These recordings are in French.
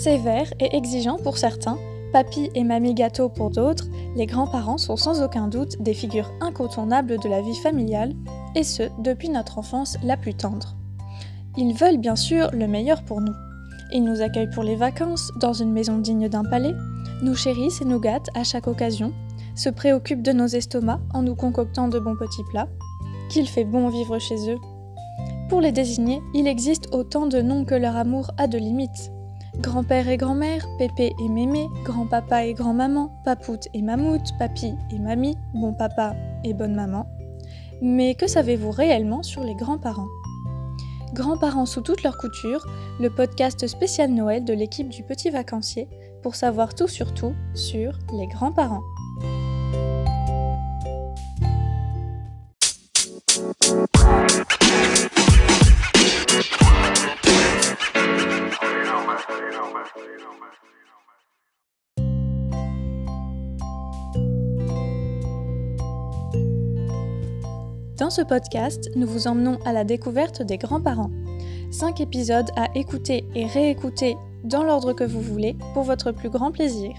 Sévères et exigeants pour certains, papy et mamie gâteau pour d'autres, les grands-parents sont sans aucun doute des figures incontournables de la vie familiale, et ce, depuis notre enfance la plus tendre. Ils veulent bien sûr le meilleur pour nous. Ils nous accueillent pour les vacances, dans une maison digne d'un palais, nous chérissent et nous gâtent à chaque occasion, se préoccupent de nos estomacs en nous concoctant de bons petits plats, qu'il fait bon vivre chez eux. Pour les désigner, il existe autant de noms que leur amour a de limites. Grand-père et grand-mère, pépé et mémé, grand-papa et grand-maman, papoute et mammouth, papy et mamie, bon papa et bonne maman. Mais que savez-vous réellement sur les grands-parents? Grands-parents sous toutes leurs coutures, le podcast spécial Noël de l'équipe du Petit Vacancier, pour savoir tout sur tout sur les grands-parents. Dans ce podcast, nous vous emmenons à la découverte des grands-parents. Cinq épisodes à écouter et réécouter dans l'ordre que vous voulez pour votre plus grand plaisir.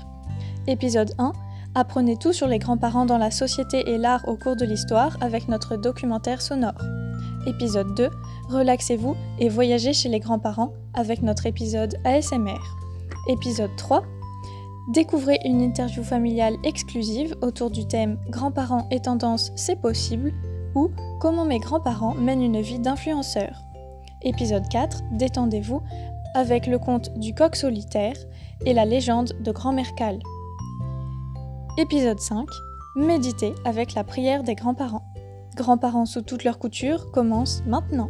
Épisode 1 Apprenez tout sur les grands-parents dans la société et l'art au cours de l'histoire avec notre documentaire sonore. Épisode 2 Relaxez-vous et voyagez chez les grands-parents avec notre épisode ASMR. Épisode 3 Découvrez une interview familiale exclusive autour du thème Grands-parents et tendances, c'est possible ou Comment mes grands-parents mènent une vie d'influenceur. Épisode 4 Détendez-vous avec le conte du coq solitaire et la légende de Grand-mère Cal. Épisode 5 Méditez avec la prière des grands-parents. Grands-parents sous toutes leurs coutures commence maintenant.